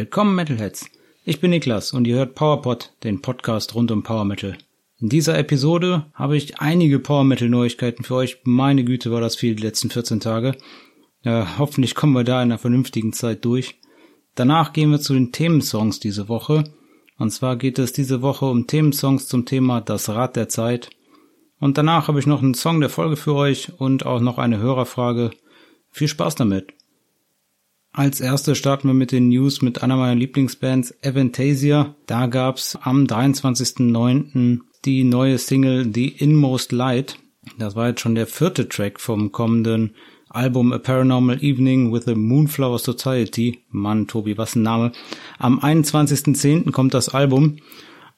Willkommen Metalheads. Ich bin Niklas und ihr hört PowerPod, den Podcast rund um Power Metal. In dieser Episode habe ich einige Power Metal Neuigkeiten für euch. Meine Güte, war das viel die letzten 14 Tage. Ja, hoffentlich kommen wir da in einer vernünftigen Zeit durch. Danach gehen wir zu den Themensongs diese Woche. Und zwar geht es diese Woche um Themensongs zum Thema Das Rad der Zeit. Und danach habe ich noch einen Song der Folge für euch und auch noch eine Hörerfrage. Viel Spaß damit! Als erstes starten wir mit den News mit einer meiner Lieblingsbands, Avantasia. Da gab's am 23.09. die neue Single The Inmost Light. Das war jetzt schon der vierte Track vom kommenden Album A Paranormal Evening with the Moonflower Society. Mann, Tobi, was ein Name. Am 21.10. kommt das Album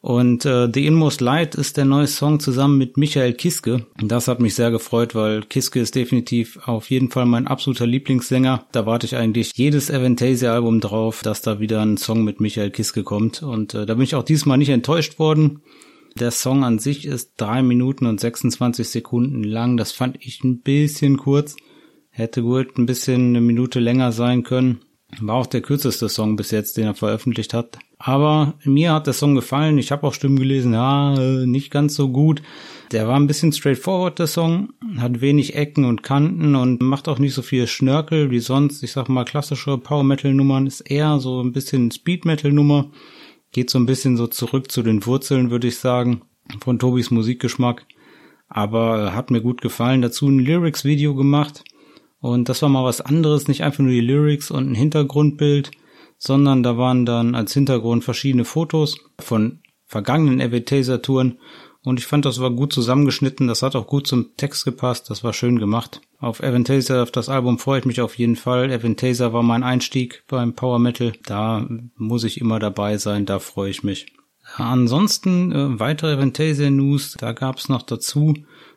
und äh, The Inmost Light ist der neue Song zusammen mit Michael Kiske. Das hat mich sehr gefreut, weil Kiske ist definitiv auf jeden Fall mein absoluter Lieblingssänger. Da warte ich eigentlich jedes Avantasia-Album drauf, dass da wieder ein Song mit Michael Kiske kommt. Und äh, da bin ich auch diesmal nicht enttäuscht worden. Der Song an sich ist drei Minuten und 26 Sekunden lang. Das fand ich ein bisschen kurz. Hätte gut ein bisschen eine Minute länger sein können. War auch der kürzeste Song bis jetzt, den er veröffentlicht hat. Aber mir hat der Song gefallen. Ich habe auch Stimmen gelesen, ja, nicht ganz so gut. Der war ein bisschen straightforward, der Song. Hat wenig Ecken und Kanten und macht auch nicht so viel Schnörkel wie sonst. Ich sag mal, klassische Power-Metal-Nummern ist eher so ein bisschen Speed-Metal-Nummer. Geht so ein bisschen so zurück zu den Wurzeln, würde ich sagen, von Tobis Musikgeschmack. Aber hat mir gut gefallen. Dazu ein Lyrics-Video gemacht und das war mal was anderes, nicht einfach nur die Lyrics und ein Hintergrundbild, sondern da waren dann als Hintergrund verschiedene Fotos von vergangenen Avetaser-Touren und ich fand, das war gut zusammengeschnitten, das hat auch gut zum Text gepasst, das war schön gemacht. Auf Aventaser, auf das Album freue ich mich auf jeden Fall. Aventaser war mein Einstieg beim Power Metal, da muss ich immer dabei sein, da freue ich mich. Ansonsten äh, weitere Aventaser News, da gab es noch dazu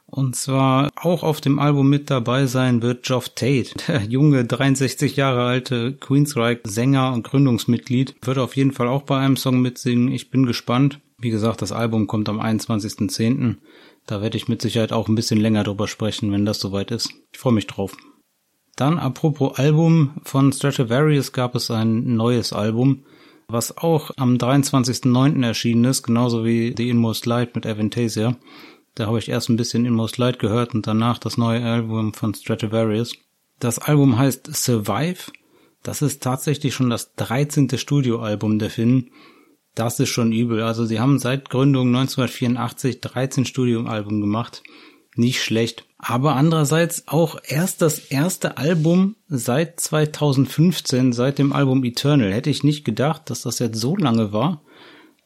und zwar auch auf dem Album mit dabei sein wird Geoff Tate, der junge 63 Jahre alte Queensryche Sänger und Gründungsmitglied, wird auf jeden Fall auch bei einem Song mitsingen. Ich bin gespannt. Wie gesagt, das Album kommt am 21.10. Da werde ich mit Sicherheit auch ein bisschen länger drüber sprechen, wenn das soweit ist. Ich freue mich drauf. Dann apropos Album, von Stratovarius gab es ein neues Album, was auch am 23.09. erschienen ist, genauso wie The Inmost Light mit Avantasia. Da habe ich erst ein bisschen Inmost Light gehört und danach das neue Album von Stratovarius. Das Album heißt Survive. Das ist tatsächlich schon das 13. Studioalbum der Finnen. Das ist schon übel. Also sie haben seit Gründung 1984 13 Studioalbum gemacht. Nicht schlecht. Aber andererseits auch erst das erste Album seit 2015, seit dem Album Eternal. Hätte ich nicht gedacht, dass das jetzt so lange war.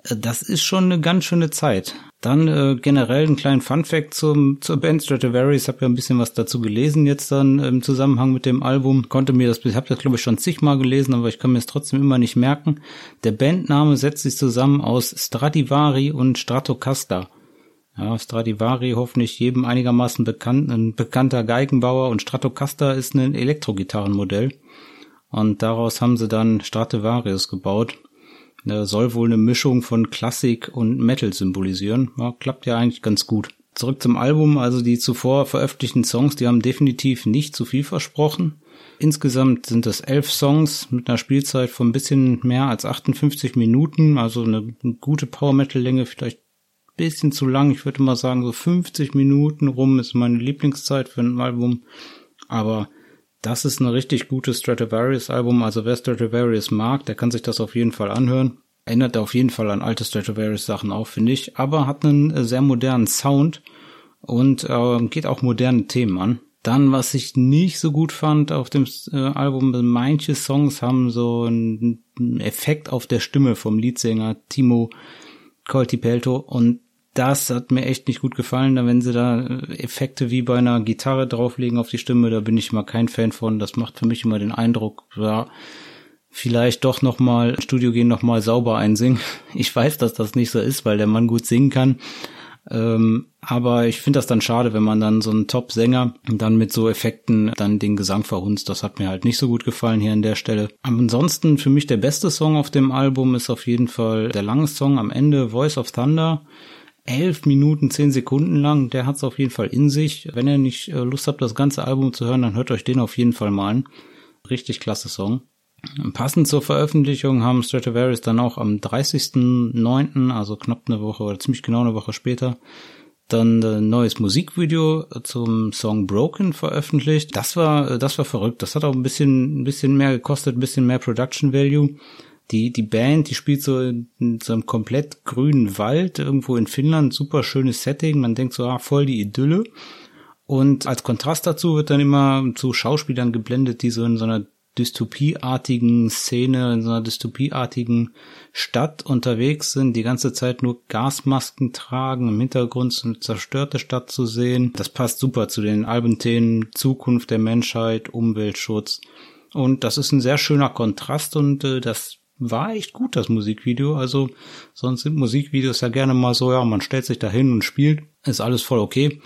Das ist schon eine ganz schöne Zeit. Dann äh, generell einen kleinen Fun-Fact zum, zur Band Stratovarius. Ich habe ja ein bisschen was dazu gelesen jetzt dann im Zusammenhang mit dem Album. Konnte mir das, ich habe das glaube ich schon zigmal gelesen, aber ich kann mir es trotzdem immer nicht merken. Der Bandname setzt sich zusammen aus Stradivari und Stratocaster. Ja, Stradivari hoffentlich jedem einigermaßen bekannt, ein bekannter Geigenbauer und Stratocaster ist ein Elektrogitarrenmodell. Und daraus haben sie dann Stradivarius gebaut soll wohl eine Mischung von Klassik und Metal symbolisieren. Ja, klappt ja eigentlich ganz gut. Zurück zum Album, also die zuvor veröffentlichten Songs, die haben definitiv nicht zu viel versprochen. Insgesamt sind es elf Songs mit einer Spielzeit von ein bisschen mehr als 58 Minuten, also eine gute Power Metal Länge, vielleicht ein bisschen zu lang. Ich würde mal sagen, so 50 Minuten rum ist meine Lieblingszeit für ein Album. Aber das ist ein richtig gutes Stratovarius Album. Also wer Stratovarius mag, der kann sich das auf jeden Fall anhören. Erinnert auf jeden Fall an alte Stratovarius Sachen auch, finde ich. Aber hat einen äh, sehr modernen Sound und äh, geht auch moderne Themen an. Dann, was ich nicht so gut fand auf dem äh, Album, manche Songs haben so einen Effekt auf der Stimme vom Leadsänger Timo Coltipelto und das hat mir echt nicht gut gefallen, wenn sie da äh, Effekte wie bei einer Gitarre drauflegen auf die Stimme, da bin ich immer kein Fan von. Das macht für mich immer den Eindruck, ja, vielleicht doch nochmal Studio gehen, nochmal sauber einsingen. Ich weiß, dass das nicht so ist, weil der Mann gut singen kann. Ähm, aber ich finde das dann schade, wenn man dann so einen Top-Sänger dann mit so Effekten dann den Gesang verhunzt. Das hat mir halt nicht so gut gefallen hier an der Stelle. Ansonsten für mich der beste Song auf dem Album ist auf jeden Fall der lange Song am Ende, Voice of Thunder elf Minuten, zehn Sekunden lang. Der hat es auf jeden Fall in sich. Wenn ihr nicht äh, Lust habt, das ganze Album zu hören, dann hört euch den auf jeden Fall mal an. Richtig klasse Song. Passend zur Veröffentlichung haben Stratovarius dann auch am 30.09., also knapp eine Woche oder ziemlich genau eine Woche später, dann ein neues Musikvideo zum Song Broken veröffentlicht. Das war, das war verrückt. Das hat auch ein bisschen, ein bisschen mehr gekostet, ein bisschen mehr Production Value. Die, die Band, die spielt so in so einem komplett grünen Wald irgendwo in Finnland. Super schönes Setting. Man denkt so, ah, voll die Idylle. Und als Kontrast dazu wird dann immer zu Schauspielern geblendet, die so in so einer dystopieartigen Szene, in so einer dystopieartigen Stadt unterwegs sind, die ganze Zeit nur Gasmasken tragen, im Hintergrund so eine zerstörte Stadt zu sehen. Das passt super zu den Albenthemen Zukunft der Menschheit, Umweltschutz. Und das ist ein sehr schöner Kontrast und äh, das war echt gut, das Musikvideo. Also sonst sind Musikvideos ja gerne mal so, ja, man stellt sich da hin und spielt, ist alles voll okay.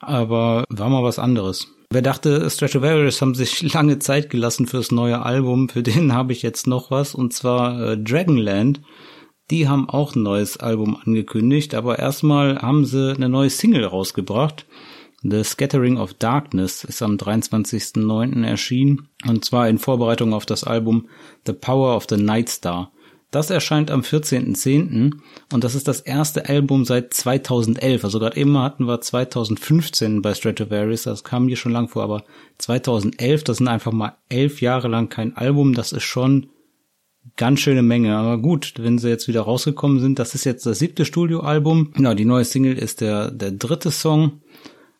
Aber war mal was anderes. Wer dachte, Stratovarius haben sich lange Zeit gelassen fürs neue Album, für den habe ich jetzt noch was, und zwar äh, Dragonland. Die haben auch ein neues Album angekündigt, aber erstmal haben sie eine neue Single rausgebracht. The Scattering of Darkness ist am 23.09. erschienen und zwar in Vorbereitung auf das Album The Power of the Night Star. Das erscheint am 14.10. und das ist das erste Album seit 2011. Also gerade eben hatten wir 2015 bei Stratovarius, das kam hier schon lang vor, aber 2011, das sind einfach mal elf Jahre lang kein Album, das ist schon ganz schöne Menge. Aber gut, wenn sie jetzt wieder rausgekommen sind, das ist jetzt das siebte Studioalbum. Genau, die neue Single ist der, der dritte Song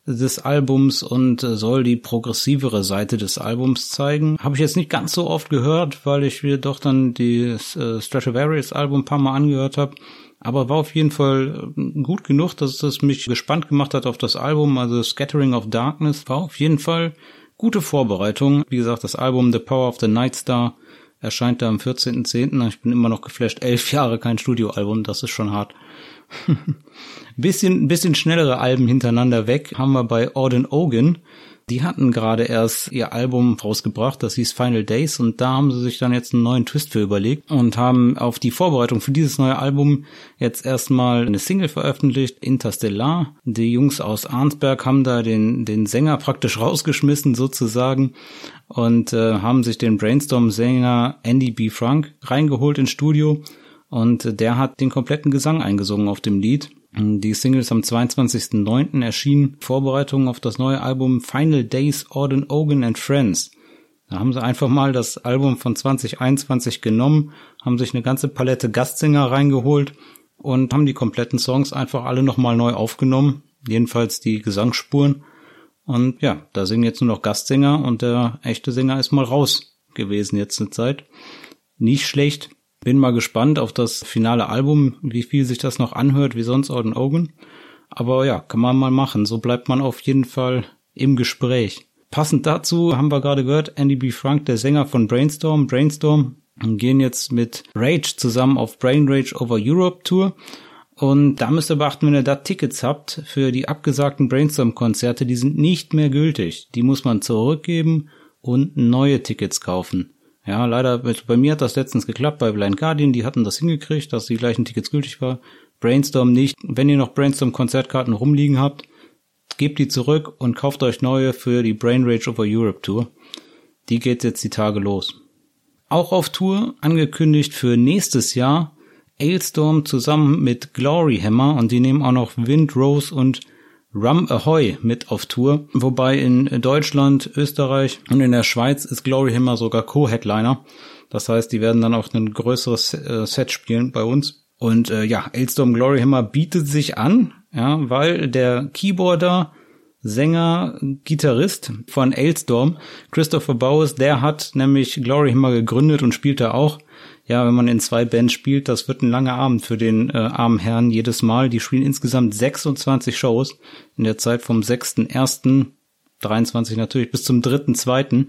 des Albums und äh, soll die progressivere Seite des Albums zeigen. Habe ich jetzt nicht ganz so oft gehört, weil ich mir doch dann die äh, Stratovarius Album ein paar Mal angehört habe. Aber war auf jeden Fall äh, gut genug, dass es mich gespannt gemacht hat auf das Album. Also Scattering of Darkness war auf jeden Fall gute Vorbereitung. Wie gesagt, das Album The Power of the Night Star erscheint da am 14.10. Ich bin immer noch geflasht. Elf Jahre kein Studioalbum, das ist schon hart. bisschen, bisschen schnellere Alben hintereinander weg haben wir bei Auden Ogan. Die hatten gerade erst ihr Album rausgebracht, das hieß Final Days und da haben sie sich dann jetzt einen neuen Twist für überlegt und haben auf die Vorbereitung für dieses neue Album jetzt erstmal eine Single veröffentlicht, Interstellar. Die Jungs aus Arnsberg haben da den, den Sänger praktisch rausgeschmissen sozusagen und äh, haben sich den Brainstorm-Sänger Andy B. Frank reingeholt ins Studio und der hat den kompletten Gesang eingesungen auf dem Lied. Die Single ist am 22.09. erschienen. Vorbereitungen auf das neue Album Final Days Auden Ogan and Friends. Da haben sie einfach mal das Album von 2021 genommen, haben sich eine ganze Palette Gastsänger reingeholt und haben die kompletten Songs einfach alle nochmal neu aufgenommen. Jedenfalls die Gesangsspuren. Und ja, da singen jetzt nur noch Gastsänger und der echte Sänger ist mal raus gewesen jetzt eine Zeit. Nicht schlecht. Bin mal gespannt auf das finale Album, wie viel sich das noch anhört, wie sonst Auden Ogan. Aber ja, kann man mal machen. So bleibt man auf jeden Fall im Gespräch. Passend dazu haben wir gerade gehört, Andy B. Frank, der Sänger von Brainstorm. Brainstorm gehen jetzt mit Rage zusammen auf Brain Rage Over Europe Tour. Und da müsst ihr beachten, wenn ihr da Tickets habt für die abgesagten Brainstorm-Konzerte, die sind nicht mehr gültig. Die muss man zurückgeben und neue Tickets kaufen. Ja, leider, bei mir hat das letztens geklappt, bei Blind Guardian, die hatten das hingekriegt, dass die gleichen Tickets gültig war. Brainstorm nicht. Wenn ihr noch Brainstorm-Konzertkarten rumliegen habt, gebt die zurück und kauft euch neue für die Brain Rage Over Europe Tour. Die geht jetzt die Tage los. Auch auf Tour angekündigt für nächstes Jahr Ailstorm zusammen mit Glory Hammer und die nehmen auch noch Wind Rose und Rum Ahoy mit auf Tour, wobei in Deutschland, Österreich und in der Schweiz ist Glory Hammer sogar Co-Headliner. Das heißt, die werden dann auch ein größeres äh, Set spielen bei uns. Und äh, ja, Elstorm Glory Hammer bietet sich an, ja, weil der Keyboarder, Sänger, Gitarrist von Ailstorm, Christopher Bowes, der hat nämlich Glory Hammer gegründet und spielt da auch ja, wenn man in zwei Bands spielt, das wird ein langer Abend für den äh, armen Herrn jedes Mal. Die spielen insgesamt 26 Shows in der Zeit vom 6.1., 23 natürlich, bis zum 3.2.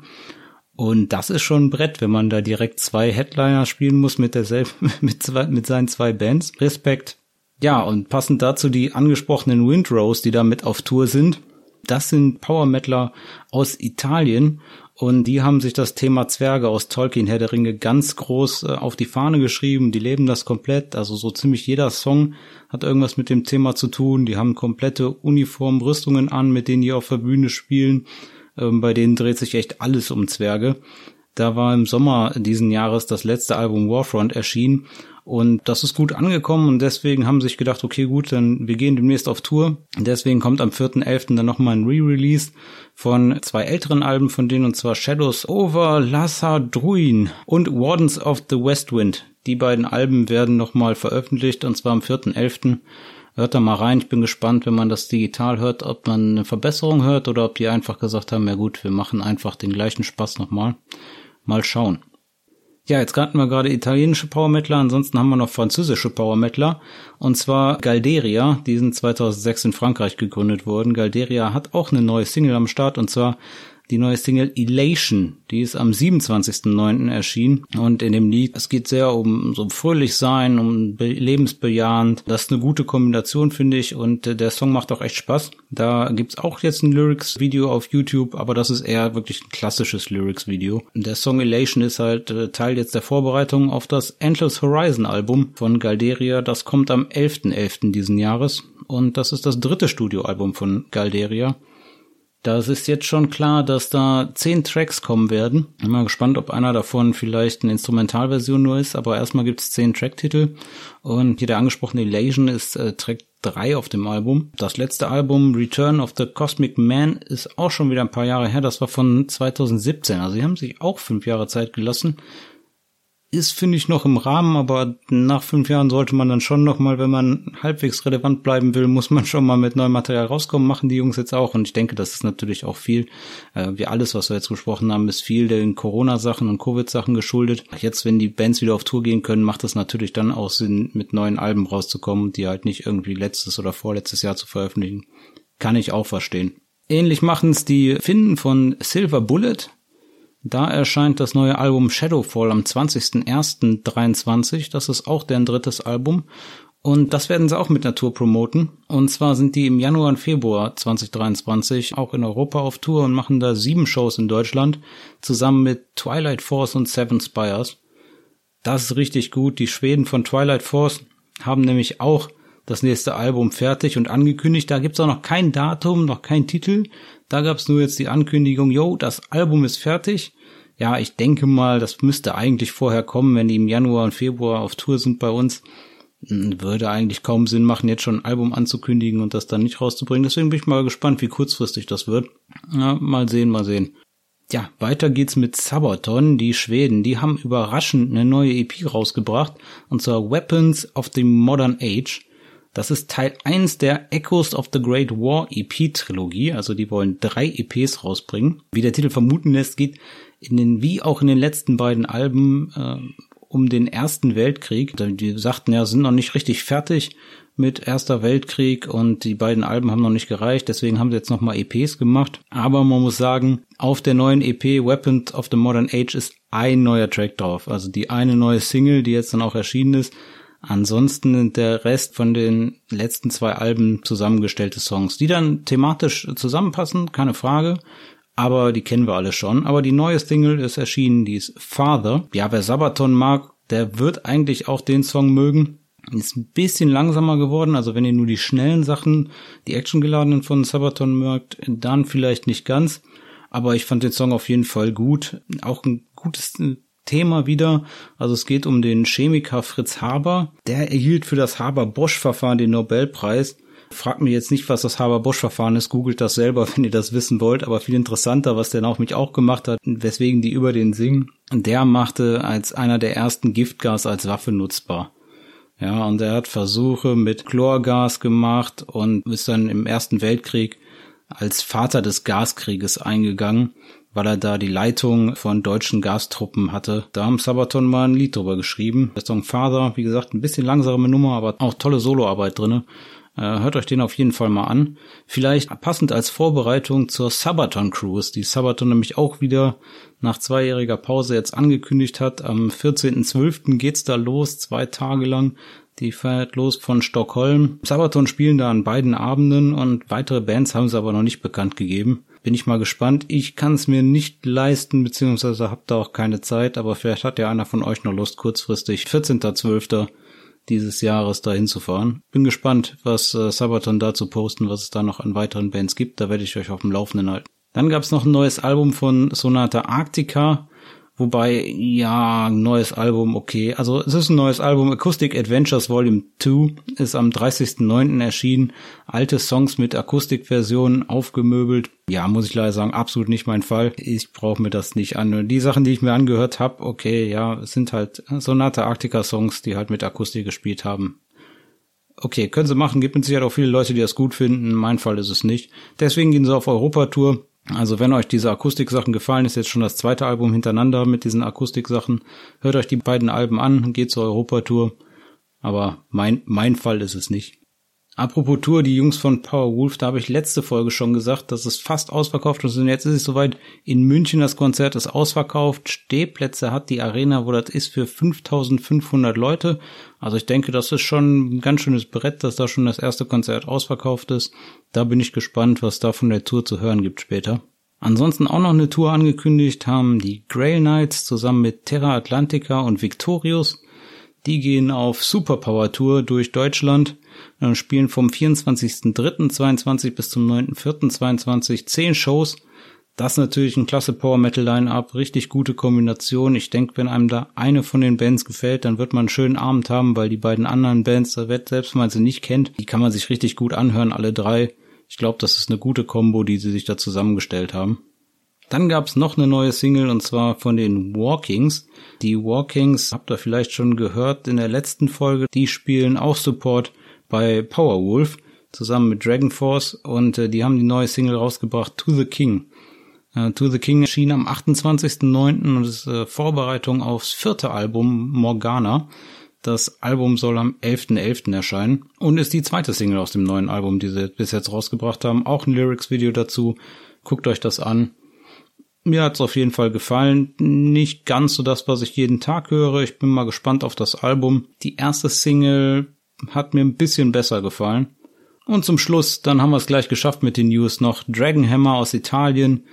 Und das ist schon ein Brett, wenn man da direkt zwei Headliner spielen muss mit derselben, mit, zwei, mit seinen zwei Bands. Respekt. Ja, und passend dazu die angesprochenen Windrose, die da mit auf Tour sind. Das sind Power Metaler aus Italien und die haben sich das Thema Zwerge aus Tolkien Herr der Ringe ganz groß äh, auf die Fahne geschrieben. Die leben das komplett. Also so ziemlich jeder Song hat irgendwas mit dem Thema zu tun. Die haben komplette Uniformrüstungen an, mit denen die auf der Bühne spielen. Ähm, bei denen dreht sich echt alles um Zwerge. Da war im Sommer diesen Jahres das letzte Album Warfront erschienen und das ist gut angekommen und deswegen haben sich gedacht, okay, gut, dann wir gehen demnächst auf Tour. Deswegen kommt am 4.11. dann nochmal ein Re-Release von zwei älteren Alben von denen und zwar Shadows Over Lassa Druin und Wardens of the Westwind. Die beiden Alben werden nochmal veröffentlicht und zwar am 4.11. Hört da mal rein. Ich bin gespannt, wenn man das digital hört, ob man eine Verbesserung hört oder ob die einfach gesagt haben, ja gut, wir machen einfach den gleichen Spaß nochmal. Mal schauen. Ja, jetzt hatten wir gerade italienische Power Metaler, ansonsten haben wir noch französische Power Metaler und zwar Galderia, die sind 2006 in Frankreich gegründet worden. Galderia hat auch eine neue Single am Start und zwar die neue Single Elation. Die ist am 27.09. erschienen. Und in dem Lied, es geht sehr um so fröhlich sein, um lebensbejahend. Das ist eine gute Kombination, finde ich. Und äh, der Song macht auch echt Spaß. Da gibt's auch jetzt ein Lyrics-Video auf YouTube, aber das ist eher wirklich ein klassisches Lyrics-Video. Der Song Elation ist halt äh, Teil jetzt der Vorbereitung auf das Endless Horizon Album von Galderia. Das kommt am 11.11. .11. diesen Jahres. Und das ist das dritte Studioalbum von Galderia. Das ist jetzt schon klar, dass da zehn Tracks kommen werden. Bin mal gespannt, ob einer davon vielleicht eine Instrumentalversion nur ist, aber erstmal gibt's zehn Tracktitel. Und hier der angesprochene Elation ist äh, Track 3 auf dem Album. Das letzte Album, Return of the Cosmic Man, ist auch schon wieder ein paar Jahre her. Das war von 2017. Also sie haben sich auch fünf Jahre Zeit gelassen ist, finde ich, noch im Rahmen, aber nach fünf Jahren sollte man dann schon noch mal, wenn man halbwegs relevant bleiben will, muss man schon mal mit neuem Material rauskommen, machen die Jungs jetzt auch. Und ich denke, das ist natürlich auch viel, äh, wie alles, was wir jetzt besprochen haben, ist viel den Corona-Sachen und Covid-Sachen geschuldet. Jetzt, wenn die Bands wieder auf Tour gehen können, macht es natürlich dann auch Sinn, mit neuen Alben rauszukommen, die halt nicht irgendwie letztes oder vorletztes Jahr zu veröffentlichen. Kann ich auch verstehen. Ähnlich machen es die Finnen von Silver Bullet. Da erscheint das neue Album Shadowfall am 20.01.23. Das ist auch deren drittes Album. Und das werden sie auch mit Natur promoten. Und zwar sind die im Januar und Februar 2023 auch in Europa auf Tour und machen da sieben Shows in Deutschland zusammen mit Twilight Force und Seven Spires. Das ist richtig gut. Die Schweden von Twilight Force haben nämlich auch das nächste Album fertig und angekündigt. Da gibt's auch noch kein Datum, noch kein Titel. Da gab's nur jetzt die Ankündigung, yo, das Album ist fertig. Ja, ich denke mal, das müsste eigentlich vorher kommen, wenn die im Januar und Februar auf Tour sind bei uns. Hm, würde eigentlich kaum Sinn machen, jetzt schon ein Album anzukündigen und das dann nicht rauszubringen. Deswegen bin ich mal gespannt, wie kurzfristig das wird. Ja, mal sehen, mal sehen. Ja, weiter geht's mit Sabaton. Die Schweden, die haben überraschend eine neue EP rausgebracht. Und zwar Weapons of the Modern Age. Das ist Teil 1 der Echoes of the Great War EP Trilogie. Also die wollen drei EPs rausbringen. Wie der Titel vermuten lässt, geht in den, wie auch in den letzten beiden Alben, äh, um den Ersten Weltkrieg. Die sagten ja, sind noch nicht richtig fertig mit Erster Weltkrieg und die beiden Alben haben noch nicht gereicht, deswegen haben sie jetzt nochmal EPs gemacht. Aber man muss sagen, auf der neuen EP Weapons of the Modern Age ist ein neuer Track drauf. Also die eine neue Single, die jetzt dann auch erschienen ist, Ansonsten der Rest von den letzten zwei Alben zusammengestellte Songs, die dann thematisch zusammenpassen, keine Frage. Aber die kennen wir alle schon. Aber die neue Single ist erschienen, die ist Father. Ja, wer Sabaton mag, der wird eigentlich auch den Song mögen. Ist ein bisschen langsamer geworden, also wenn ihr nur die schnellen Sachen, die actiongeladenen von Sabaton mögt, dann vielleicht nicht ganz. Aber ich fand den Song auf jeden Fall gut. Auch ein gutes Thema wieder. Also es geht um den Chemiker Fritz Haber. Der erhielt für das Haber-Bosch-Verfahren den Nobelpreis. Fragt mich jetzt nicht, was das Haber-Bosch-Verfahren ist. Googelt das selber, wenn ihr das wissen wollt. Aber viel interessanter, was der auch mich auch gemacht hat, weswegen die über den singen. Der machte als einer der ersten Giftgas als Waffe nutzbar. Ja, und er hat Versuche mit Chlorgas gemacht und ist dann im Ersten Weltkrieg als Vater des Gaskrieges eingegangen weil er da die Leitung von deutschen Gastruppen hatte. Da haben Sabaton mal ein Lied drüber geschrieben. Der Song Father, wie gesagt, ein bisschen langsame Nummer, aber auch tolle Soloarbeit drinne. Äh, hört euch den auf jeden Fall mal an. Vielleicht passend als Vorbereitung zur Sabaton Cruise, die Sabaton nämlich auch wieder nach zweijähriger Pause jetzt angekündigt hat. Am 14.12. geht's da los, zwei Tage lang. Die fährt los von Stockholm. Sabaton spielen da an beiden Abenden und weitere Bands haben sie aber noch nicht bekannt gegeben. Bin ich mal gespannt. Ich kann es mir nicht leisten, beziehungsweise habe da auch keine Zeit, aber vielleicht hat ja einer von euch noch Lust, kurzfristig 14.12. dieses Jahres da hinzufahren. Bin gespannt, was äh, Sabaton dazu posten, was es da noch an weiteren Bands gibt. Da werde ich euch auf dem Laufenden halten. Dann gab es noch ein neues Album von Sonata Arctica. Wobei, ja, neues Album, okay. Also es ist ein neues Album. Acoustic Adventures Volume 2 ist am 30.09. erschienen. Alte Songs mit Akustikversionen aufgemöbelt. Ja, muss ich leider sagen, absolut nicht mein Fall. Ich brauche mir das nicht an. Die Sachen, die ich mir angehört habe, okay, ja, es sind halt Sonate Arctica-Songs, die halt mit Akustik gespielt haben. Okay, können sie machen, gibt mit Sicherheit auch viele Leute, die das gut finden. Mein Fall ist es nicht. Deswegen gehen sie auf Europatour also wenn euch diese Akustiksachen gefallen, ist jetzt schon das zweite Album hintereinander mit diesen Akustiksachen. Hört euch die beiden Alben an, geht zur Europatour. Aber mein, mein Fall ist es nicht. Apropos Tour, die Jungs von Powerwolf, da habe ich letzte Folge schon gesagt, dass es fast ausverkauft ist und jetzt ist es soweit. In München das Konzert ist ausverkauft. Stehplätze hat die Arena, wo das ist, für 5500 Leute. Also ich denke, das ist schon ein ganz schönes Brett, dass da schon das erste Konzert ausverkauft ist. Da bin ich gespannt, was da von der Tour zu hören gibt später. Ansonsten auch noch eine Tour angekündigt haben die Grail Knights zusammen mit Terra Atlantica und Victorious. Die gehen auf Superpower Tour durch Deutschland äh, spielen vom 24.03.22 bis zum 9.04.22 zehn Shows. Das ist natürlich ein klasse Power Metal Line-Up, richtig gute Kombination. Ich denke, wenn einem da eine von den Bands gefällt, dann wird man einen schönen Abend haben, weil die beiden anderen Bands, selbst wenn man sie nicht kennt, die kann man sich richtig gut anhören, alle drei. Ich glaube, das ist eine gute Combo, die sie sich da zusammengestellt haben. Dann gab's noch eine neue Single und zwar von den Walkings. Die Walkings habt ihr vielleicht schon gehört in der letzten Folge. Die spielen auch Support bei Powerwolf zusammen mit Dragon Force und äh, die haben die neue Single rausgebracht To the King. Äh, to the King erschien am 28.09. und ist äh, Vorbereitung aufs vierte Album Morgana. Das Album soll am 11.11. .11. erscheinen und ist die zweite Single aus dem neuen Album, die sie bis jetzt rausgebracht haben. Auch ein Lyrics-Video dazu. Guckt euch das an. Mir hat's auf jeden Fall gefallen. Nicht ganz so das, was ich jeden Tag höre. Ich bin mal gespannt auf das Album. Die erste Single hat mir ein bisschen besser gefallen. Und zum Schluss, dann haben wir es gleich geschafft mit den News noch. Dragonhammer aus Italien.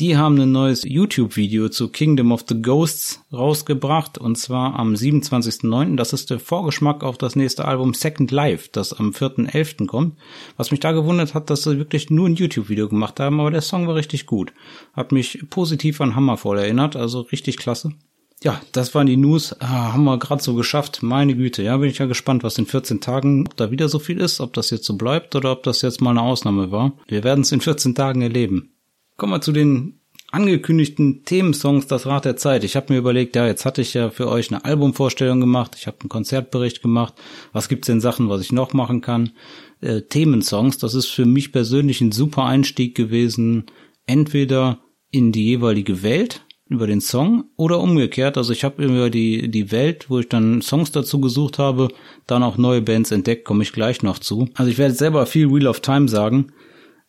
Die haben ein neues YouTube-Video zu Kingdom of the Ghosts rausgebracht und zwar am 27.09. Das ist der Vorgeschmack auf das nächste Album Second Life, das am 4.11. kommt. Was mich da gewundert hat, dass sie wirklich nur ein YouTube-Video gemacht haben, aber der Song war richtig gut. Hat mich positiv an Hammerfall erinnert, also richtig klasse. Ja, das waren die News. Ah, haben wir gerade so geschafft. Meine Güte, ja, bin ich ja gespannt, was in 14 Tagen, ob da wieder so viel ist, ob das jetzt so bleibt oder ob das jetzt mal eine Ausnahme war. Wir werden es in 14 Tagen erleben. Kommen wir zu den angekündigten Themensongs Das Rad der Zeit. Ich habe mir überlegt, ja, jetzt hatte ich ja für euch eine Albumvorstellung gemacht, ich habe einen Konzertbericht gemacht. Was gibt's denn Sachen, was ich noch machen kann? Äh, Themensongs, das ist für mich persönlich ein super Einstieg gewesen, entweder in die jeweilige Welt, über den Song oder umgekehrt. Also ich habe über die, die Welt, wo ich dann Songs dazu gesucht habe, dann auch neue Bands entdeckt, komme ich gleich noch zu. Also ich werde selber viel Wheel of Time sagen,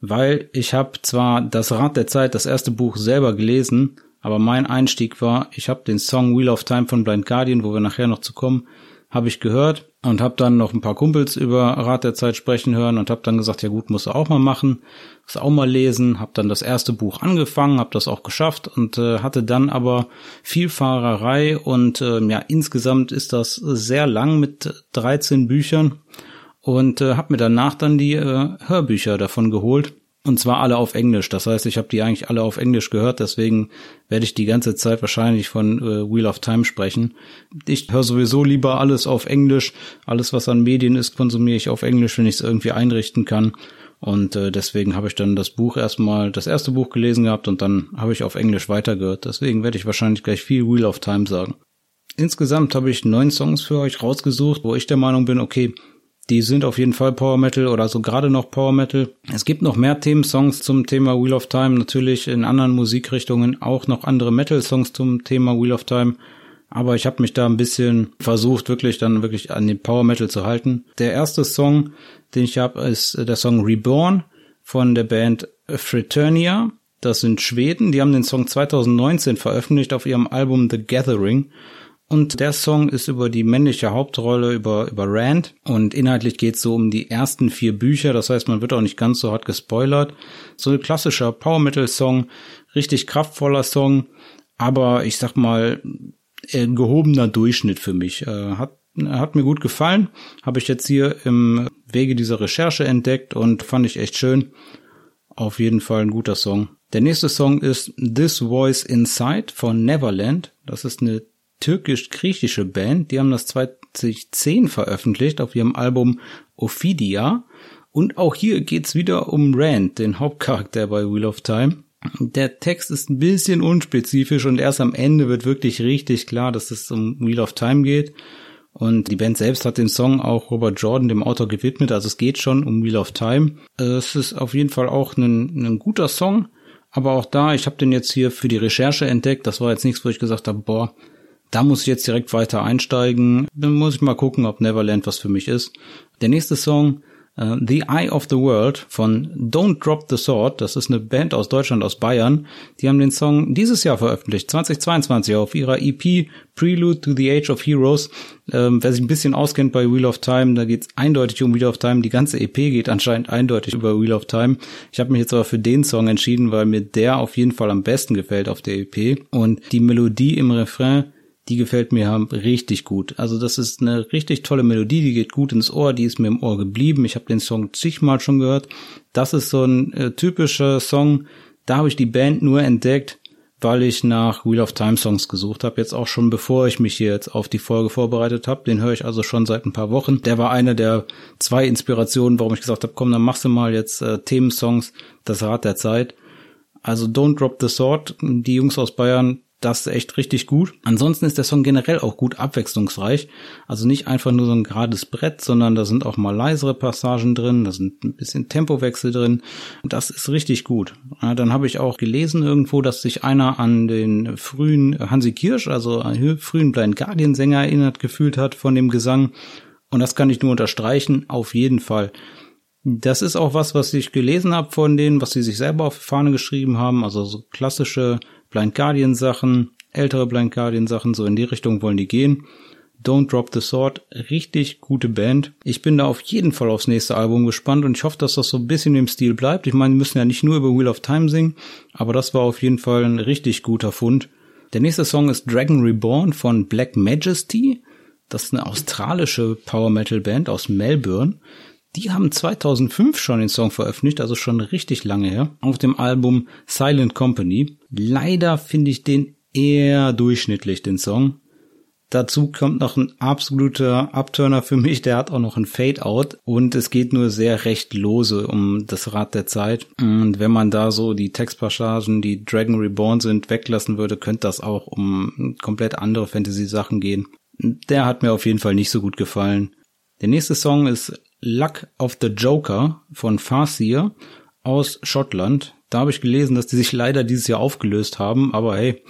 weil ich habe zwar das Rad der Zeit, das erste Buch selber gelesen, aber mein Einstieg war, ich habe den Song Wheel of Time von Blind Guardian, wo wir nachher noch zu kommen, habe ich gehört und habe dann noch ein paar Kumpels über Rat der Zeit sprechen hören und habe dann gesagt, ja gut, muss auch mal machen, muss auch mal lesen, habe dann das erste Buch angefangen, habe das auch geschafft und äh, hatte dann aber viel Fahrerei und äh, ja, insgesamt ist das sehr lang mit 13 Büchern und äh, habe mir danach dann die äh, Hörbücher davon geholt und zwar alle auf Englisch. Das heißt, ich habe die eigentlich alle auf Englisch gehört, deswegen werde ich die ganze Zeit wahrscheinlich von äh, Wheel of Time sprechen. Ich höre sowieso lieber alles auf Englisch. Alles, was an Medien ist, konsumiere ich auf Englisch, wenn ich es irgendwie einrichten kann. Und äh, deswegen habe ich dann das Buch erstmal, das erste Buch gelesen gehabt und dann habe ich auf Englisch weitergehört. Deswegen werde ich wahrscheinlich gleich viel Wheel of Time sagen. Insgesamt habe ich neun Songs für euch rausgesucht, wo ich der Meinung bin, okay, die sind auf jeden Fall Power Metal oder so gerade noch Power Metal. Es gibt noch mehr Themensongs zum Thema Wheel of Time, natürlich in anderen Musikrichtungen auch noch andere Metal-Songs zum Thema Wheel of Time. Aber ich habe mich da ein bisschen versucht, wirklich dann wirklich an den Power Metal zu halten. Der erste Song, den ich habe, ist der Song Reborn von der Band Fraternia. Das sind Schweden. Die haben den Song 2019 veröffentlicht auf ihrem Album The Gathering. Und der Song ist über die männliche Hauptrolle, über, über Rand. Und inhaltlich geht es so um die ersten vier Bücher. Das heißt, man wird auch nicht ganz so hart gespoilert. So ein klassischer Power Metal Song, richtig kraftvoller Song. Aber ich sag mal, ein gehobener Durchschnitt für mich. Äh, hat, hat mir gut gefallen. Habe ich jetzt hier im Wege dieser Recherche entdeckt und fand ich echt schön. Auf jeden Fall ein guter Song. Der nächste Song ist This Voice Inside von Neverland. Das ist eine türkisch-griechische Band. Die haben das 2010 veröffentlicht auf ihrem Album Ophidia. Und auch hier geht's wieder um Rand, den Hauptcharakter bei Wheel of Time. Der Text ist ein bisschen unspezifisch und erst am Ende wird wirklich richtig klar, dass es um Wheel of Time geht. Und die Band selbst hat den Song auch Robert Jordan, dem Autor, gewidmet. Also es geht schon um Wheel of Time. Es ist auf jeden Fall auch ein, ein guter Song. Aber auch da, ich habe den jetzt hier für die Recherche entdeckt. Das war jetzt nichts, wo ich gesagt habe, boah, da muss ich jetzt direkt weiter einsteigen. Dann muss ich mal gucken, ob Neverland was für mich ist. Der nächste Song Uh, the Eye of the World von Don't Drop the Sword, das ist eine Band aus Deutschland, aus Bayern. Die haben den Song dieses Jahr veröffentlicht, 2022, auf ihrer EP Prelude to the Age of Heroes. Ähm, wer sich ein bisschen auskennt bei Wheel of Time, da geht es eindeutig um Wheel of Time. Die ganze EP geht anscheinend eindeutig über Wheel of Time. Ich habe mich jetzt aber für den Song entschieden, weil mir der auf jeden Fall am besten gefällt auf der EP. Und die Melodie im Refrain die gefällt mir richtig gut. Also das ist eine richtig tolle Melodie, die geht gut ins Ohr, die ist mir im Ohr geblieben. Ich habe den Song zigmal schon gehört. Das ist so ein äh, typischer Song, da habe ich die Band nur entdeckt, weil ich nach Wheel of Time Songs gesucht habe, jetzt auch schon bevor ich mich hier jetzt auf die Folge vorbereitet habe. Den höre ich also schon seit ein paar Wochen. Der war einer der zwei Inspirationen, warum ich gesagt habe, komm, dann machst du mal jetzt äh, Themensongs, das Rad der Zeit. Also Don't Drop the Sword, die Jungs aus Bayern, das ist echt richtig gut. Ansonsten ist der Song generell auch gut abwechslungsreich. Also nicht einfach nur so ein gerades Brett, sondern da sind auch mal leisere Passagen drin, da sind ein bisschen Tempowechsel drin. Das ist richtig gut. dann habe ich auch gelesen irgendwo, dass sich einer an den frühen Hansi Kirsch, also frühen Blind Guardian Sänger erinnert gefühlt hat von dem Gesang. Und das kann ich nur unterstreichen, auf jeden Fall. Das ist auch was, was ich gelesen habe von denen, was sie sich selber auf die Fahne geschrieben haben. Also so klassische Blind Guardian Sachen, ältere Blind Guardian Sachen, so in die Richtung wollen die gehen. Don't Drop the Sword, richtig gute Band. Ich bin da auf jeden Fall aufs nächste Album gespannt und ich hoffe, dass das so ein bisschen im Stil bleibt. Ich meine, die müssen ja nicht nur über Wheel of Time singen, aber das war auf jeden Fall ein richtig guter Fund. Der nächste Song ist Dragon Reborn von Black Majesty. Das ist eine australische Power Metal Band aus Melbourne. Die haben 2005 schon den Song veröffentlicht, also schon richtig lange her, auf dem Album Silent Company. Leider finde ich den eher durchschnittlich, den Song. Dazu kommt noch ein absoluter Upturner für mich, der hat auch noch ein Fade-Out und es geht nur sehr recht lose um das Rad der Zeit. Und wenn man da so die Textpassagen, die Dragon Reborn sind, weglassen würde, könnte das auch um komplett andere Fantasy-Sachen gehen. Der hat mir auf jeden Fall nicht so gut gefallen. Der nächste Song ist Luck of the Joker von Farseer aus Schottland. Da habe ich gelesen, dass die sich leider dieses Jahr aufgelöst haben, aber hey,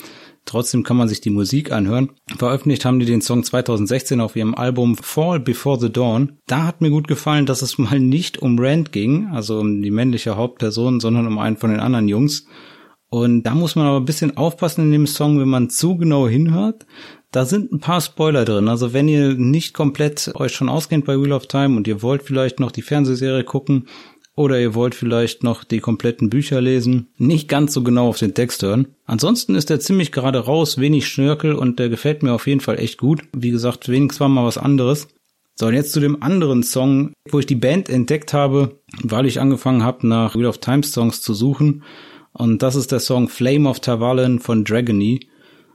trotzdem kann man sich die Musik anhören. Veröffentlicht haben die den Song 2016 auf ihrem Album Fall Before the Dawn. Da hat mir gut gefallen, dass es mal nicht um Rand ging, also um die männliche Hauptperson, sondern um einen von den anderen Jungs. Und da muss man aber ein bisschen aufpassen in dem Song, wenn man zu genau hinhört. Da sind ein paar Spoiler drin. Also wenn ihr nicht komplett euch schon auskennt bei Wheel of Time und ihr wollt vielleicht noch die Fernsehserie gucken oder ihr wollt vielleicht noch die kompletten Bücher lesen, nicht ganz so genau auf den Text hören. Ansonsten ist der ziemlich gerade raus, wenig Schnörkel und der gefällt mir auf jeden Fall echt gut. Wie gesagt, wenigstens war mal was anderes. So, und jetzt zu dem anderen Song, wo ich die Band entdeckt habe, weil ich angefangen habe, nach Wheel of Time Songs zu suchen. Und das ist der Song Flame of Tavalen von Dragony.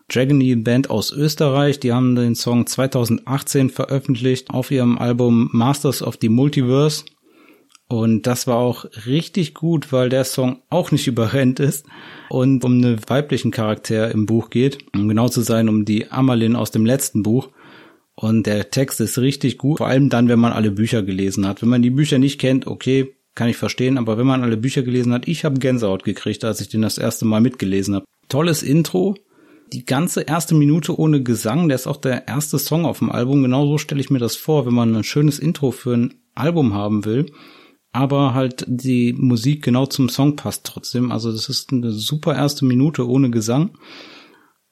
Dragony Band aus Österreich, die haben den Song 2018 veröffentlicht auf ihrem Album Masters of the Multiverse. Und das war auch richtig gut, weil der Song auch nicht überrennt ist und um einen weiblichen Charakter im Buch geht. Um genau zu sein, um die Amalin aus dem letzten Buch. Und der Text ist richtig gut, vor allem dann, wenn man alle Bücher gelesen hat. Wenn man die Bücher nicht kennt, okay, kann ich verstehen, aber wenn man alle Bücher gelesen hat, ich habe Gänsehaut gekriegt, als ich den das erste Mal mitgelesen habe. Tolles Intro, die ganze erste Minute ohne Gesang, der ist auch der erste Song auf dem Album. Genauso stelle ich mir das vor, wenn man ein schönes Intro für ein Album haben will, aber halt die Musik genau zum Song passt trotzdem. Also das ist eine super erste Minute ohne Gesang.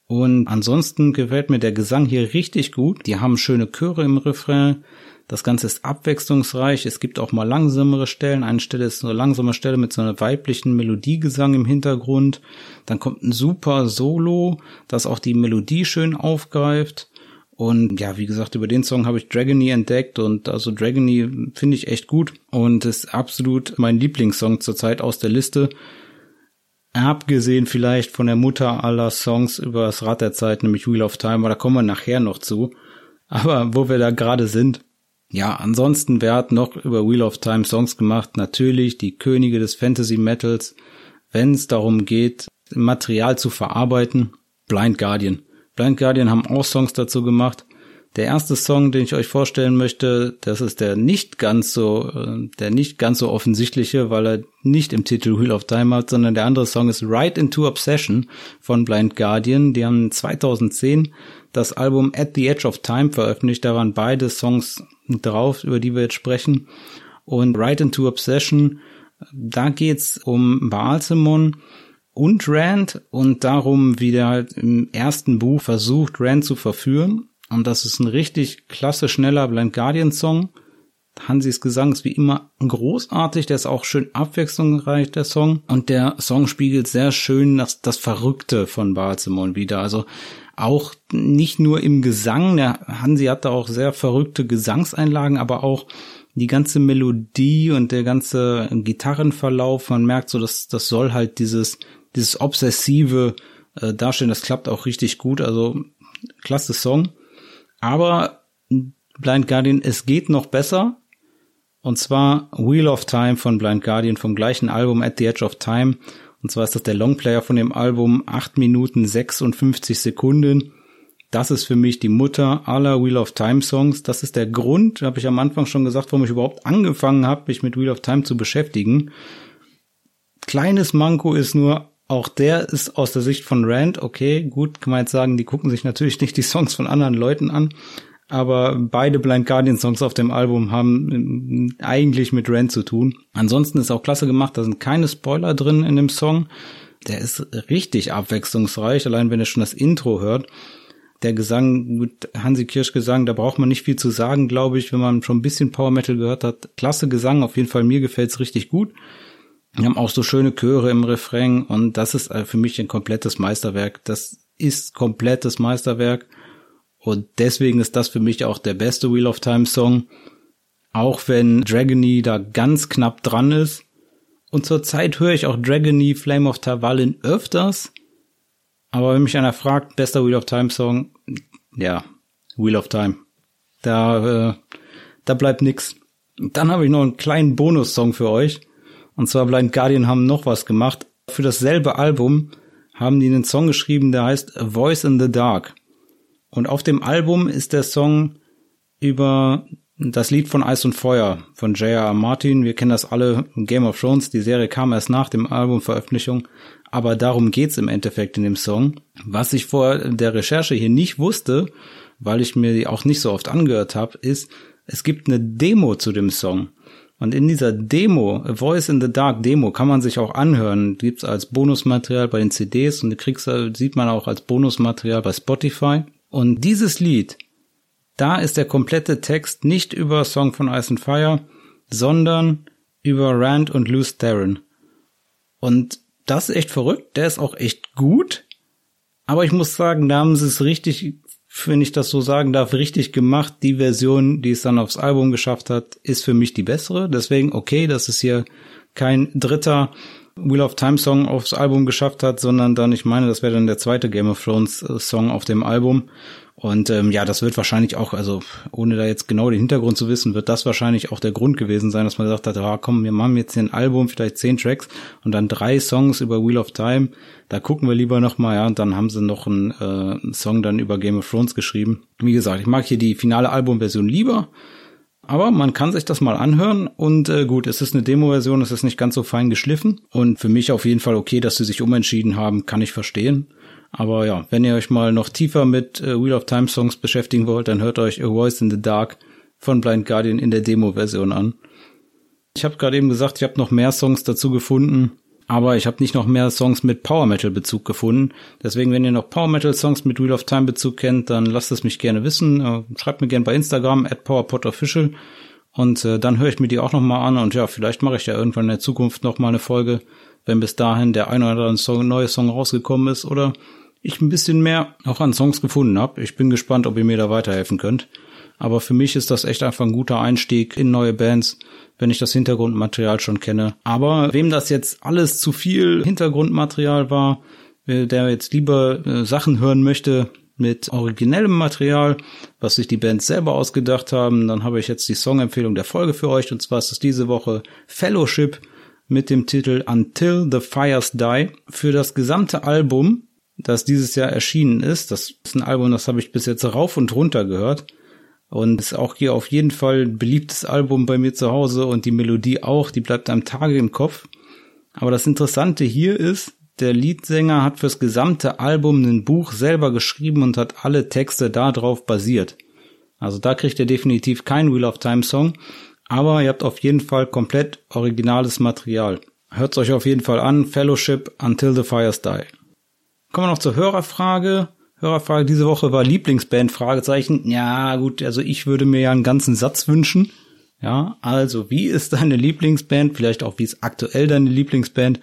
Und ansonsten gefällt mir der Gesang hier richtig gut. Die haben schöne Chöre im Refrain. Das Ganze ist abwechslungsreich. Es gibt auch mal langsamere Stellen. Eine Stelle ist eine langsame Stelle mit so einer weiblichen Melodiegesang im Hintergrund. Dann kommt ein super Solo, das auch die Melodie schön aufgreift. Und ja, wie gesagt, über den Song habe ich Dragony entdeckt und also Dragony finde ich echt gut und ist absolut mein Lieblingssong zurzeit aus der Liste. Abgesehen vielleicht von der Mutter aller Songs über das Rad der Zeit, nämlich Wheel of Time, aber da kommen wir nachher noch zu. Aber wo wir da gerade sind, ja, ansonsten, wer hat noch über Wheel of Time Songs gemacht? Natürlich die Könige des Fantasy Metals, wenn es darum geht, Material zu verarbeiten. Blind Guardian. Blind Guardian haben auch Songs dazu gemacht. Der erste Song, den ich euch vorstellen möchte, das ist der nicht ganz so, äh, der nicht ganz so offensichtliche, weil er nicht im Titel Wheel of Time hat, sondern der andere Song ist Ride into Obsession von Blind Guardian. Die haben 2010 das Album At the Edge of Time veröffentlicht. Da waren beide Songs drauf, über die wir jetzt sprechen. Und Ride into Obsession, da geht's um Baalsemon und Rand und darum, wie der halt im ersten Buch versucht, Rand zu verführen und das ist ein richtig klasse, schneller Blind Guardian Song. Hansis Gesang ist wie immer großartig, der ist auch schön abwechslungsreich, der Song. Und der Song spiegelt sehr schön das, das Verrückte von Balsemon wieder. Also auch nicht nur im Gesang, der Hansi hat da auch sehr verrückte Gesangseinlagen, aber auch die ganze Melodie und der ganze Gitarrenverlauf, man merkt so, dass das soll halt dieses, dieses obsessive äh, darstellen, das klappt auch richtig gut, also klasse Song. Aber Blind Guardian, es geht noch besser. Und zwar Wheel of Time von Blind Guardian vom gleichen Album At the Edge of Time. Und zwar ist das der Longplayer von dem Album 8 Minuten 56 Sekunden. Das ist für mich die Mutter aller Wheel of Time Songs. Das ist der Grund, habe ich am Anfang schon gesagt, warum ich überhaupt angefangen habe, mich mit Wheel of Time zu beschäftigen. Kleines Manko ist nur, auch der ist aus der Sicht von Rand, okay, gut, kann man jetzt sagen, die gucken sich natürlich nicht die Songs von anderen Leuten an, aber beide Blind Guardian Songs auf dem Album haben ähm, eigentlich mit Rand zu tun. Ansonsten ist auch klasse gemacht, da sind keine Spoiler drin in dem Song. Der ist richtig abwechslungsreich, allein wenn ihr schon das Intro hört. Der Gesang, mit Hansi Kirsch Gesang, da braucht man nicht viel zu sagen, glaube ich, wenn man schon ein bisschen Power Metal gehört hat. Klasse Gesang, auf jeden Fall mir gefällt's richtig gut. Wir haben auch so schöne Chöre im Refrain und das ist äh, für mich ein komplettes Meisterwerk. Das ist komplettes Meisterwerk und deswegen ist das für mich auch der beste Wheel of Time Song. Auch wenn Dragony da ganz knapp dran ist. Und zurzeit höre ich auch Dragony Flame of Tavalin öfters. Aber wenn mich einer fragt, bester Wheel of Time Song, ja, Wheel of Time. Da, äh, da bleibt nix. Dann habe ich noch einen kleinen Bonus-Song für euch. Und zwar Blind Guardian haben noch was gemacht. Für dasselbe Album haben die einen Song geschrieben, der heißt A Voice in the Dark. Und auf dem Album ist der Song über das Lied von Eis und Feuer von J.R. Martin. Wir kennen das alle Game of Thrones. Die Serie kam erst nach dem Albumveröffentlichung. Aber darum geht's im Endeffekt in dem Song. Was ich vor der Recherche hier nicht wusste, weil ich mir die auch nicht so oft angehört habe, ist, es gibt eine Demo zu dem Song. Und in dieser Demo, A Voice in the Dark Demo, kann man sich auch anhören. Gibt's als Bonusmaterial bei den CDs und die kriegst du, sieht man auch als Bonusmaterial bei Spotify. Und dieses Lied, da ist der komplette Text nicht über Song von Ice and Fire, sondern über Rand und Luz Theron. Und das ist echt verrückt. Der ist auch echt gut. Aber ich muss sagen, da haben sie es richtig wenn ich das so sagen darf, richtig gemacht. Die Version, die es dann aufs Album geschafft hat, ist für mich die bessere. Deswegen, okay, dass es hier kein dritter Wheel of Time Song aufs Album geschafft hat, sondern dann, ich meine, das wäre dann der zweite Game of Thrones äh, Song auf dem Album. Und ähm, ja, das wird wahrscheinlich auch, also ohne da jetzt genau den Hintergrund zu wissen, wird das wahrscheinlich auch der Grund gewesen sein, dass man gesagt hat, ah, komm, wir machen jetzt hier ein Album, vielleicht zehn Tracks und dann drei Songs über Wheel of Time. Da gucken wir lieber nochmal, ja, und dann haben sie noch einen, äh, Song dann über Game of Thrones geschrieben. Wie gesagt, ich mag hier die finale Albumversion lieber. Aber man kann sich das mal anhören und äh, gut, es ist eine Demo-Version, es ist nicht ganz so fein geschliffen und für mich auf jeden Fall okay, dass sie sich umentschieden haben, kann ich verstehen. Aber ja, wenn ihr euch mal noch tiefer mit äh, Wheel of Time Songs beschäftigen wollt, dann hört euch A Voice in the Dark von Blind Guardian in der Demo-Version an. Ich habe gerade eben gesagt, ich habe noch mehr Songs dazu gefunden, aber ich habe nicht noch mehr Songs mit Power Metal Bezug gefunden. Deswegen, wenn ihr noch Power Metal Songs mit Wheel of Time Bezug kennt, dann lasst es mich gerne wissen. Äh, schreibt mir gerne bei Instagram at PowerPodOfficial und äh, dann höre ich mir die auch noch mal an und ja, vielleicht mache ich ja irgendwann in der Zukunft noch mal eine Folge, wenn bis dahin der ein oder andere Song, neue Song rausgekommen ist oder ich ein bisschen mehr auch an Songs gefunden habe. Ich bin gespannt, ob ihr mir da weiterhelfen könnt. Aber für mich ist das echt einfach ein guter Einstieg in neue Bands, wenn ich das Hintergrundmaterial schon kenne. Aber wem das jetzt alles zu viel Hintergrundmaterial war, der jetzt lieber äh, Sachen hören möchte mit originellem Material, was sich die Bands selber ausgedacht haben, dann habe ich jetzt die Songempfehlung der Folge für euch. Und zwar ist es diese Woche Fellowship mit dem Titel Until the Fires Die. Für das gesamte Album, das dieses Jahr erschienen ist, das ist ein Album, das habe ich bis jetzt rauf und runter gehört. Und ist auch hier auf jeden Fall ein beliebtes Album bei mir zu Hause und die Melodie auch, die bleibt am Tage im Kopf. Aber das Interessante hier ist, der Leadsänger hat fürs gesamte Album ein Buch selber geschrieben und hat alle Texte darauf basiert. Also da kriegt ihr definitiv kein Wheel of Time Song, aber ihr habt auf jeden Fall komplett originales Material. Hört's euch auf jeden Fall an, Fellowship Until the Fires Die. Kommen wir noch zur Hörerfrage. Hörerfrage diese Woche war Lieblingsband, Fragezeichen. Ja, gut, also ich würde mir ja einen ganzen Satz wünschen. Ja, also wie ist deine Lieblingsband? Vielleicht auch wie ist aktuell deine Lieblingsband?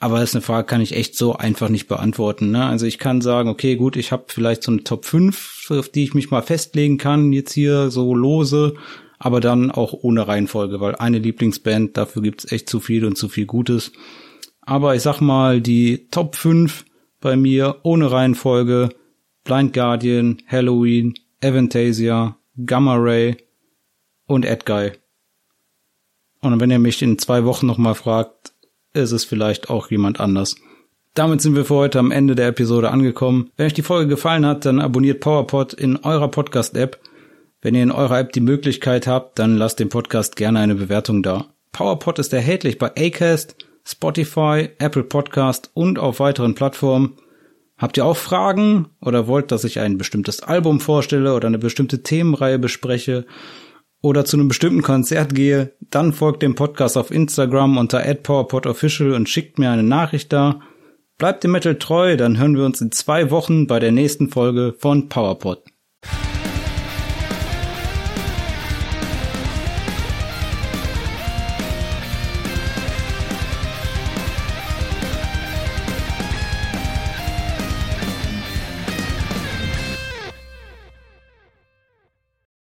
Aber das ist eine Frage, kann ich echt so einfach nicht beantworten. Ne? Also ich kann sagen, okay, gut, ich habe vielleicht so eine Top 5, auf die ich mich mal festlegen kann, jetzt hier so lose, aber dann auch ohne Reihenfolge, weil eine Lieblingsband, dafür gibt's echt zu viel und zu viel Gutes. Aber ich sag mal, die Top 5 bei mir ohne Reihenfolge, Blind Guardian, Halloween, Avantasia, Gamma Ray und Edguy. Und wenn ihr mich in zwei Wochen nochmal fragt, ist es vielleicht auch jemand anders. Damit sind wir für heute am Ende der Episode angekommen. Wenn euch die Folge gefallen hat, dann abonniert PowerPod in eurer Podcast-App. Wenn ihr in eurer App die Möglichkeit habt, dann lasst dem Podcast gerne eine Bewertung da. PowerPod ist erhältlich bei Acast, Spotify, Apple Podcast und auf weiteren Plattformen. Habt ihr auch Fragen oder wollt, dass ich ein bestimmtes Album vorstelle oder eine bestimmte Themenreihe bespreche? oder zu einem bestimmten Konzert gehe, dann folgt dem Podcast auf Instagram unter @powerpodofficial und schickt mir eine Nachricht da. Bleibt dem Metal treu, dann hören wir uns in zwei Wochen bei der nächsten Folge von PowerPod.